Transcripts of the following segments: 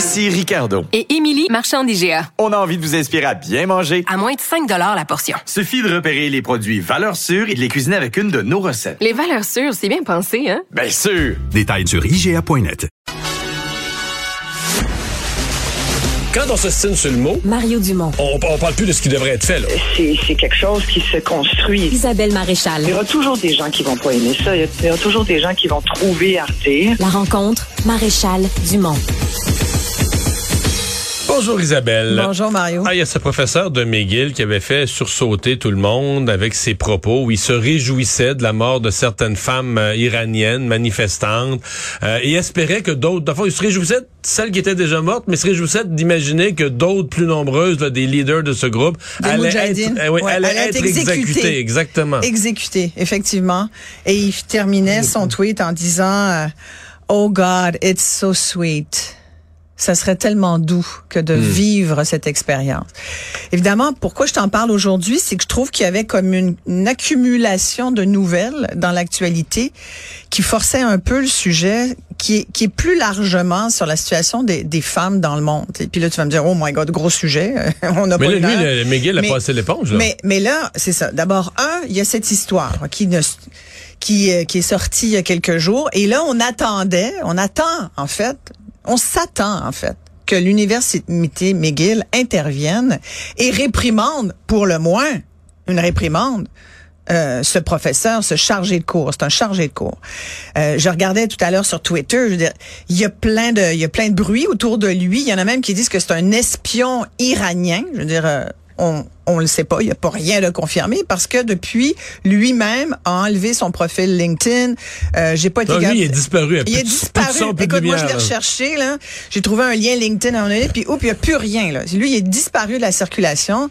Ici Ricardo. Et Émilie, marchand d'IGA. On a envie de vous inspirer à bien manger. À moins de 5 la portion. Suffit de repérer les produits valeurs sûres et de les cuisiner avec une de nos recettes. Les valeurs sûres, c'est bien pensé, hein? Bien sûr! Détails sur IGA.net. Quand on se signe sur le mot, Mario Dumont. on, on parle plus de ce qui devrait être fait. Là. c'est quelque chose qui se construit. Isabelle Maréchal. Il y aura toujours des gens qui vont pas aimer ça. Il y a- il y aura toujours des gens qui vont trouver à redire. La rencontre, Maréchal Dumont. Bonjour Isabelle. Bonjour Mario. Ah, il y a ce professeur de McGill qui avait fait sursauter tout le monde avec ses propos où il se réjouissait de la mort de certaines femmes euh, iraniennes manifestantes euh, et espérait que d'autres, d'abord, il se réjouissait de celles qui étaient déjà mortes, mais il se réjouissait d'imaginer que d'autres plus nombreuses, là, des leaders de ce groupe, Des allaient être, Moudjahidines. oui, Ouais, allaient allaient être être exécutées. exécutées. Exactement. Exécuté, effectivement. Et il terminait son tweet en disant euh, Oh God, it's so sweet. Ça serait tellement doux que de vivre cette expérience. Évidemment, pourquoi je t'en parle aujourd'hui, c'est que je trouve qu'il y avait comme une, une accumulation de nouvelles dans l'actualité qui forçait un peu le sujet qui est, qui est plus largement sur la situation des, des femmes dans le monde. Et puis là, tu vas me dire, oh my God, gros sujet. On n'a mais pas là, lui, le- McGill a Mais- passé l'éponge. là. Mais, mais là, c'est ça. D'abord, un, il y a cette histoire qui ne qui, euh, qui est sortie il y a quelques jours. Et là, on attendait, on attend, en fait, on s'attend, en fait, que l'Université McGill intervienne et réprimande, pour le moins, une réprimande, euh, ce professeur, ce chargé de cours, c'est un chargé de cours. Euh, je regardais tout à l'heure sur Twitter, je veux dire, il y a plein de, il y a plein de bruit autour de lui. Il y en a même qui disent que c'est un espion iranien. Je veux dire, euh, on, on le sait pas, il n'y a pas rien de confirmé parce que depuis lui-même a enlevé son profil LinkedIn. Euh, J'ai pas été lui, il est disparu. il est disparu. Écoute, moi, je l'ai recherché, là. J'ai trouvé un lien LinkedIn à un moment donné, puis, oups, il n'y a plus rien, là. Lui, il est disparu de la circulation.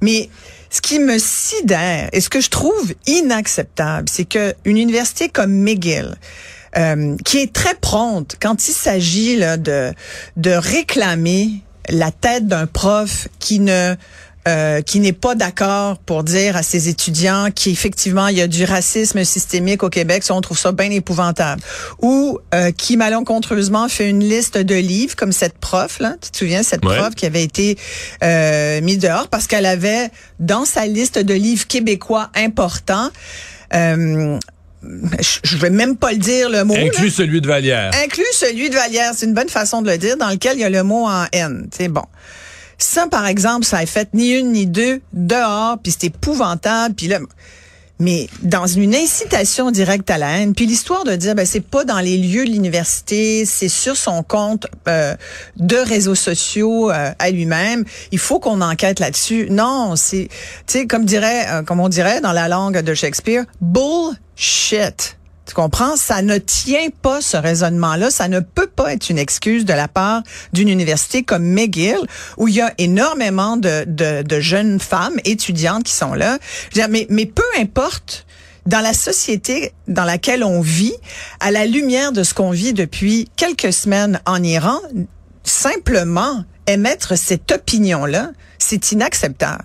Mais, ce qui me sidère et ce que je trouve inacceptable, c'est que une université comme McGill, euh, qui est très prompte quand il s'agit là, de, de réclamer la tête d'un prof qui ne euh, qui n'est pas d'accord pour dire à ses étudiants qu'effectivement il y a du racisme systémique au Québec, ça on trouve ça bien épouvantable, ou euh, qui malencontreusement fait une liste de livres comme cette prof là, tu te souviens cette Ouais. prof qui avait été euh, mise dehors parce qu'elle avait dans sa liste de livres québécois importants euh, je vais même pas le dire le mot. là. Inclus celui de Vallière. Inclus celui de Vallière, c'est une bonne façon de le dire, dans lequel il y a le mot en N. C'est bon. Ça, par exemple, ça a fait ni une ni deux dehors, puis c'est épouvantable, puis là. Mais dans une incitation directe à la haine, puis l'histoire de dire ben c'est pas dans les lieux de l'université, c'est sur son compte euh, de réseaux sociaux euh, à lui-même, il faut qu'on enquête là-dessus. Non, c'est tu sais comme dirait euh, comme on dirait dans la langue de Shakespeare, bullshit. Tu comprends? Ça ne tient pas ce raisonnement-là. Ça ne peut pas être une excuse de la part d'une université comme McGill, où il y a énormément de, de, jeunes femmes étudiantes qui sont là. Je veux dire, mais, mais peu importe, dans la société dans laquelle on vit, à la lumière de ce qu'on vit depuis quelques semaines en Iran, simplement émettre cette opinion-là, c'est inacceptable.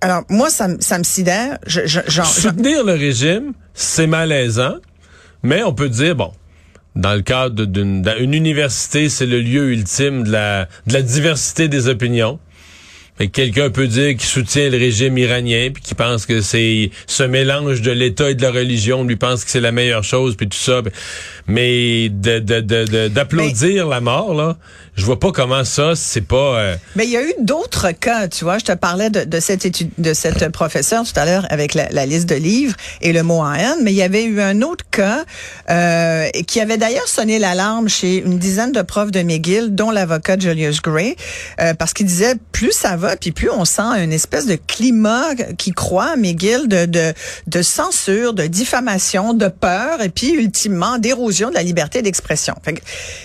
Alors, moi, ça, ça me sidère. Soutenir le régime, c'est malaisant, mais on peut dire, bon, dans le cadre d'une université, c'est le lieu ultime de la, de la diversité des opinions. Quelqu'un peut dire qu'il soutient le régime iranien, puis qu'il pense que c'est ce mélange de l'État et de la religion, lui pense que c'est la meilleure chose, puis tout ça. Mais de, de, de, de- d'applaudir la mort, là, je vois pas comment ça, c'est pas... euh, Mais il y a eu d'autres cas, tu vois. Je te parlais de, de cette étude, de cette professeure tout à l'heure avec la, la liste de livres et le mot en haine, mais il y avait eu un autre cas euh, qui avait d'ailleurs sonné l'alarme chez une dizaine de profs de McGill, dont l'avocat Julius Gray, euh, parce qu'il disait plus ça va, puis plus on sent une espèce de climat qui croît, McGill, de, de, de censure, de diffamation, de peur, et puis ultimement d'érosion de la liberté d'expression.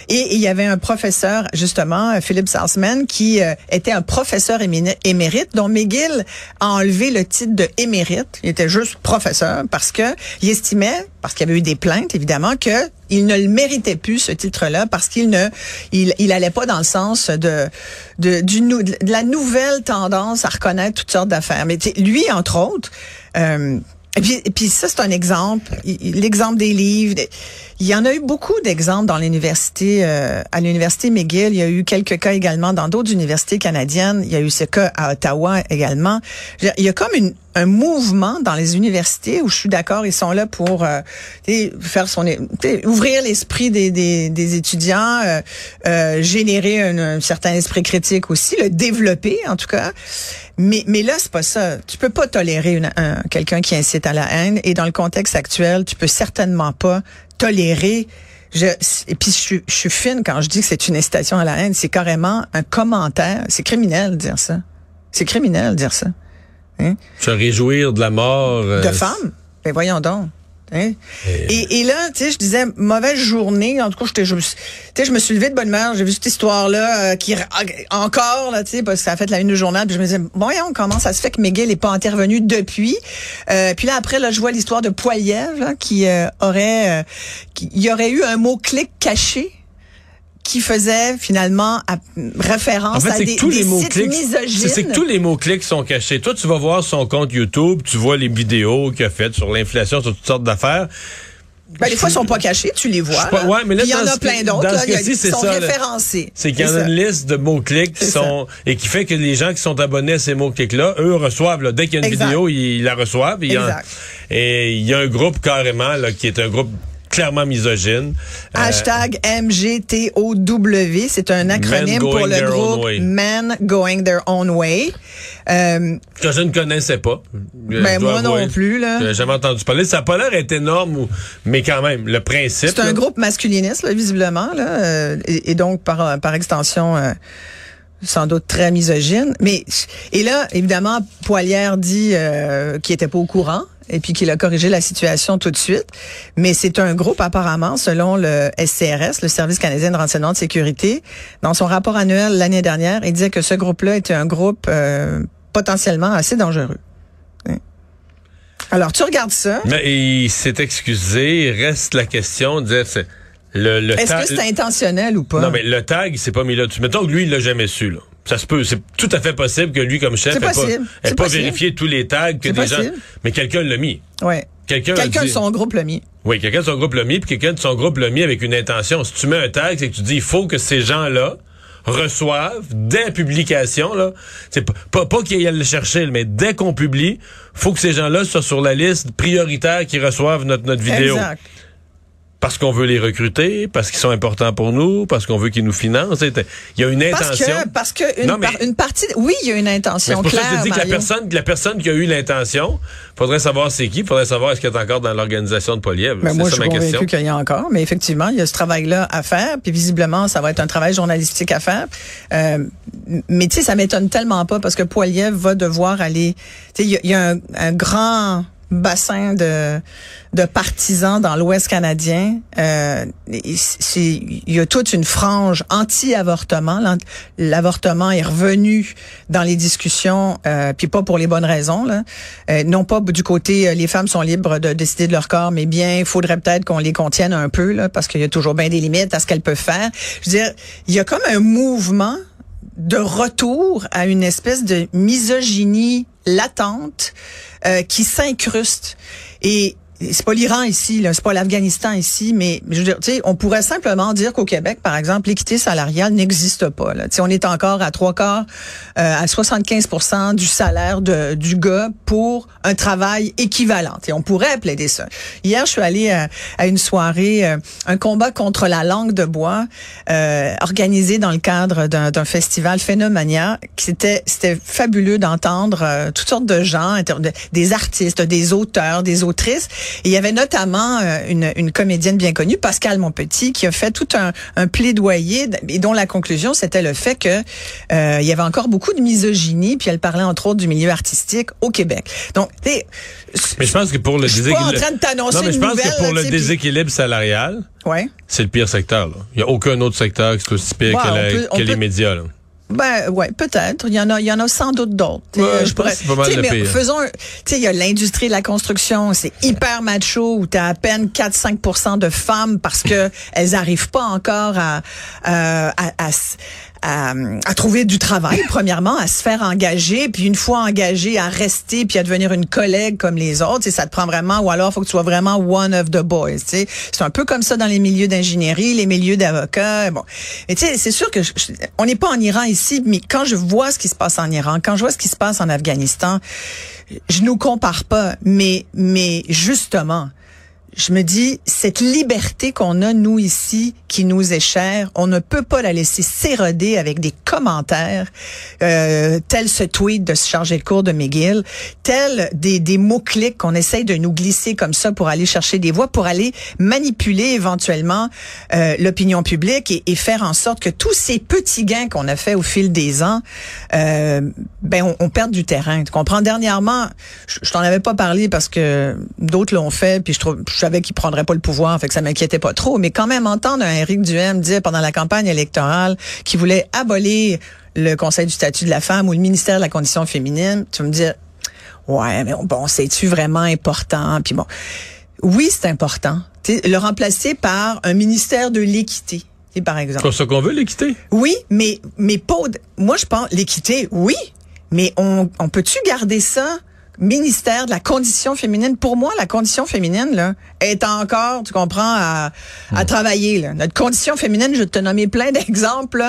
Et il y avait un professeur, justement, Philippe Salzman, qui euh, était un professeur émérite, dont McGill a enlevé le titre de émérite. Il était juste professeur parce que il estimait, parce qu'il y avait eu des plaintes, évidemment, que il ne le méritait plus ce titre-là parce qu'il ne, il, il allait pas dans le sens de de, du de la nouvelle tendance à reconnaître toutes sortes d'affaires. Mais lui, entre autres. euh, et puis, puis ça, c'est un exemple. L'exemple des livres. Il y en a eu beaucoup d'exemples dans l'université, euh, à l'université McGill. Il y a eu quelques cas également dans d'autres universités canadiennes. Il y a eu ce cas à Ottawa également. Il y a comme une, un mouvement dans les universités où je suis d'accord, ils sont là pour euh, faire son, ouvrir l'esprit des, des, des étudiants, euh, euh, générer un, un certain esprit critique aussi, le développer en tout cas. Mais, mais là, c'est pas ça. Tu peux pas tolérer un- quelqu'un qui incite à la haine. Et dans le contexte actuel, tu peux certainement pas tolérer. Je, et puis, je, je suis fine quand je dis que c'est une incitation à la haine. C'est carrément un commentaire. C'est criminel de dire ça. C'est criminel de dire ça. Hein? Se réjouir de la mort. euh, De femmes? Ben voyons donc. Hein? Et, et là, tu sais, je disais mauvaise journée. En tout cas, je, me suis- tu sais, je me suis levée de bonne humeur. J'ai vu cette histoire-là euh, qui encore là, tu sais, parce que ça a fait la une du journal. Puis je me disais, voyons, comment ça se fait que McGill n'est pas intervenu depuis Euh, Puis là, après, là, je vois l'histoire de Poiliev là, qui euh, aurait, euh, qui, il y aurait eu un mot clic caché qui faisait finalement à- référence En fait, à des, tous des les mots sites misogynes. c'est que tous les mots clics sont cachés. Toi, tu vas voir son compte YouTube, tu vois les vidéos qu'il a faites sur l'inflation, sur toutes sortes d'affaires. Ben, des fois, ils sont pas cachés, tu les vois. Pas- ouais, mais là, il y en a plein d'autres qui c'est sont ça, référencés. C'est qu'il y en a une liste de mots-clics qui sont et qui fait que les gens qui sont abonnés à ces mots-clics-là, eux reçoivent là, dès qu'il y a une Exact. vidéo, ils, la reçoivent. En-. Et il y a un groupe carrément là, qui est un groupe clairement misogyne. Euh, Hashtag MGTOW, c'est un acronyme pour le groupe. Men Going Their Own Way. Euh, que je ne connaissais pas. Je Ben, moi non plus, là. J'ai jamais entendu parler. Ça n'a pas l'air être énorme, mais quand même, le principe. c'est un là, groupe masculiniste, là, visiblement, là, euh, et, et donc par, par extension euh, sans doute très misogyne. Mais et là, évidemment, Poilière dit euh, qu'il était pas au courant et puis qu'il a corrigé la situation tout de suite. Mais c'est un groupe apparemment, selon le SCRS, le Service canadien de renseignement de sécurité, dans son rapport annuel l'année dernière, il disait que ce groupe-là était un groupe euh, potentiellement assez dangereux. Hein? Alors, tu regardes ça. Mais il s'est excusé. Reste la question de dire c'est le, le Est-ce que c'est intentionnel ou pas? Non, mais le tag, il s'est pas mis là. dessus Mettons que lui, il l'a jamais su, là. Ça se peut. C'est tout à fait possible que lui, comme chef, C'est ait pas, ait pas vérifié tous les tags que des gens. Mais quelqu'un l'a mis. Ouais. Quelqu'un a Quelqu'un de son groupe l'a mis. Oui, quelqu'un de son groupe l'a mis, puis quelqu'un de son groupe l'a mis avec une intention. Si tu mets un tag, c'est que tu dis, il faut que ces gens-là reçoivent, dès publication, là, c'est pas, pas, pas qu'ils aillent le chercher, mais dès qu'on publie, faut que ces gens-là soient sur la liste prioritaire qui reçoivent notre, notre vidéo. Exact. Parce qu'on veut les recruter, parce qu'ils sont importants pour nous, parce qu'on veut qu'ils nous financent. Il y a une Parce intention. que, parce que une, Non, mais- par- une partie, oui, il y a une intention c'est pour ça que je dis que la personne, la personne qui a eu l'intention, faudrait savoir c'est qui, faudrait savoir est-ce qu'elle est encore dans l'organisation de Poliev. Mais C'est moi, ça je suis convaincu qu'il y a encore. Mais effectivement, il y a ce travail-là à faire. Puis visiblement, ça va être un travail journalistique à faire. Euh, mais tu sais, ça m'étonne tellement pas parce que Poiliev va devoir aller. Tu sais, il y y a un, un grand bassin de, de partisans dans l'Ouest canadien. Euh, il y a toute une frange anti-avortement. L'avortement est revenu dans les discussions, euh, puis pas pour les bonnes raisons. Là. Euh, non pas du côté euh, les femmes sont libres de décider de leur corps, mais bien il faudrait peut-être qu'on les contienne un peu là, parce qu'il y a toujours bien des limites à ce qu'elles peuvent faire. Je veux dire, il y a comme un mouvement de retour à une espèce de misogynie latente euh, qui s'incruste. Et c'est pas l'Iran ici, c'est pas l'Afghanistan ici, mais je veux on pourrait simplement dire qu'au Québec, par exemple, l'équité salariale n'existe pas. Là. On est encore à trois quarts, euh, à 75% du salaire du gars pour un travail équivalent. Et on pourrait plaider ça. Hier, je suis allée à, à une soirée, euh, un combat contre la langue de bois, euh, organisé dans le cadre d'un festival Phénomania. C'était c'était fabuleux d'entendre euh, toutes sortes de gens, des artistes, des auteurs, des autrices, Et il y avait notamment euh, une, une comédienne bien connue, Pascal Monpetit, qui a fait tout un, un plaidoyer et dont la conclusion c'était le fait que euh, il y avait encore beaucoup de misogynie, puis elle parlait entre autres du milieu artistique au Québec. Donc, Mais je pense que pour le je suis pas en déséquilibre. train de t'annoncer Non, mais je pense nouvelle, que pour là, le déséquilibre salarial, Ouais. c'est le pire secteur. là. Il n'y a aucun autre secteur qui soit aussi pire que, la- peut- que les peut- médias. Là. Ben ouais, peut-être. Il y en a, il y en a sans doute d'autres. Ouais, je c'est pas mal mais pire. Faisons, tu sais, il y a l'industrie de la construction, c'est hyper macho où t'as à peine 4-5% de femmes parce que elles arrivent pas encore à, euh, à, à, s- à, à trouver du travail. Premièrement, à se faire engager, puis une fois engagé, à rester, puis à devenir une collègue comme les autres. Tu sais, ça te prend vraiment, ou alors faut que tu sois vraiment one of the boys. Tu sais, c'est un peu comme ça dans les milieux d'ingénierie, les milieux d'avocats. Bon, et tu sais, c'est sûr que je- on n'est pas en Iran ici, mais quand je vois ce qui se passe en Iran, quand je vois ce qui se passe en Afghanistan, je nous compare pas, mais mais justement, je me dis, cette liberté qu'on a, nous, ici, qui nous est chère, on ne peut pas la laisser s'éroder avec des commentaires, euh, tel ce tweet de se charger le cours de McGill, tel des, des mots-clics qu'on essaye de nous glisser comme ça pour aller chercher des voix, pour aller manipuler éventuellement euh, l'opinion publique et, et faire en sorte que tous ces petits gains qu'on a fait au fil des ans, euh, ben on, on perd du terrain. Tu comprends? Dernièrement, je, je t'en avais pas parlé parce que d'autres l'ont fait, puis je trouve, savais qu'il prendrait pas le pouvoir, fait que ça m'inquiétait pas trop. Mais quand même, entendre un Éric Duhem dire pendant la campagne électorale qu'il voulait abolir le Conseil du statut de la femme ou le ministère de la condition féminine, tu me dire, ouais, mais bon, c'est-tu vraiment important? Puis bon, oui, c'est important. Le remplacer par un ministère de l'équité, par exemple. C'est ça qu'on veut, l'équité? Oui, mais mais pas. Moi, je pense l'équité, oui, mais on, on peut-tu garder ça? Ministère de la condition féminine. Pour moi, la condition féminine là est encore, tu comprends, à, à travailler. Là. Notre condition féminine, je vais te nommer plein d'exemples.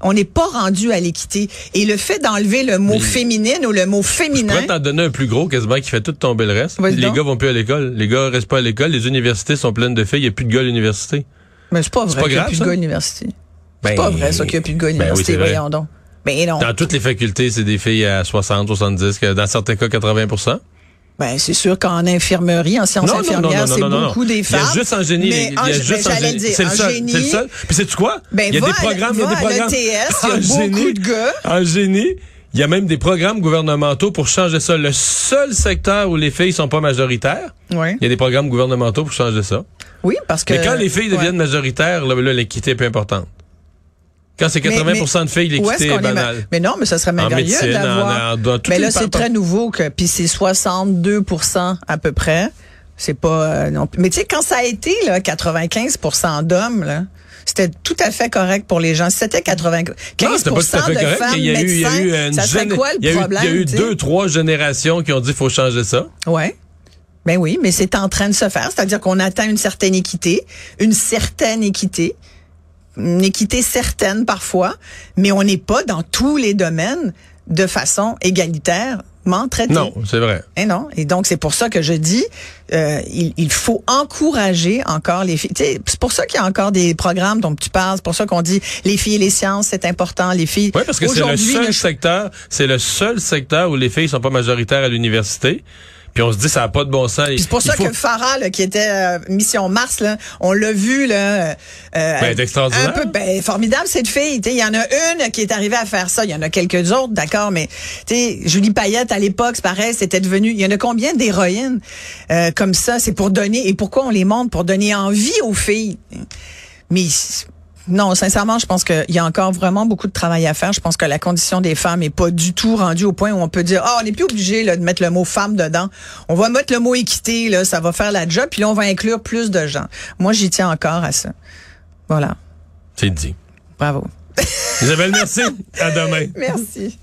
On n'est pas rendu à l'équité. Et le fait d'enlever le mot Mais- féminine ou le mot Je féminin, pourrais t'en donner un plus gros quasiment qui fait tout tomber le reste. Les donc. gars vont plus à l'école. Les gars restent pas à l'école. Les universités sont pleines de filles. Il n'y a plus de gars à l'université. mais c'est pas vrai pas qu'il n'y a grave, plus ça? de gars à l'université. Ben, C'est pas vrai ça qu'il n'y a plus de gars à ben oui, l'université. voyons donc. Non. Dans toutes les facultés, c'est des filles à 60, 70, que dans certains cas 80% Ben, c'est sûr qu'en infirmerie, en sciences Non, infirmières, c'est beaucoup des femmes. Il y a juste en génie. Mais il y a ben, juste en génie. C'est le seul. C'est le seul. Puis sais-tu quoi? Ben, il y a va des programmes, il y a des programmes. l'ETS, il y a en beaucoup génie, de gars. En génie, il y a même des programmes gouvernementaux pour changer ça. Le seul secteur où les filles sont pas majoritaires, Oui. il y a des programmes gouvernementaux pour changer ça. Oui, parce que. Mais quand les filles ouais. deviennent majoritaires, là, là, l'équité est plus importante. Quand c'est 80 Mais- de filles, l'équité est, est banale. Mais non, mais ça serait merveilleux d'avoir. mais là, c'est très nouveau que puis c'est 62% à peu près. C'est pas euh, non plus. Mais tu sais quand ça a été là 95% d'hommes là, c'était tout à fait correct pour les gens. Si c'était 95 Non, c'était pas tout à fait de correct. femmes Il y a eu, il y a eu médecins, une ça serait gén- quoi il y a le problème Il y a eu deux, trois générations qui ont dit qu'il faut changer ça. Ouais. Ben oui, mais c'est en train de se faire, c'est-à-dire qu'on atteint une certaine équité, une certaine équité, une équité certaine parfois, mais on n'est pas dans tous les domaines de façon égalitairement traité. Non, c'est vrai. Et non. Et donc, c'est pour ça que je dis, euh, il, il faut encourager encore les filles. C'est pour ça qu'il y a encore des programmes dont tu parles. C'est pour ça qu'on dit les filles et les sciences, c'est important. Les filles. Oui, parce que c'est le seul secteur, c'est le seul secteur où les filles sont pas majoritaires à l'université. Puis on se dit ça n'a pas de bon sens. Puis c'est pour ça faut- que Farah, là, qui était euh, mission Mars, là, on l'a vu là. euh, Ben, est extraordinaire. Un peu ben, formidable cette fille. Il y en a une qui est arrivée à faire ça. Il y en a quelques autres, d'accord, mais Julie Payette à l'époque, c'est pareil, c'était devenu. Il y en a combien d'héroïnes euh, comme ça? C'est pour donner. Et pourquoi on les montre? Pour donner envie aux filles. Mais non, sincèrement, je pense qu'il y a encore vraiment beaucoup de travail à faire. Je pense que la condition des femmes est pas du tout rendue au point où on peut dire, ah, on n'est plus obligé là, de mettre le mot femme dedans. On va mettre le mot équité, là, ça va faire la job, puis là, on va inclure plus de gens. Moi, j'y tiens encore à ça. Voilà. C'est dit. Bravo. Isabelle, merci. à demain. Merci.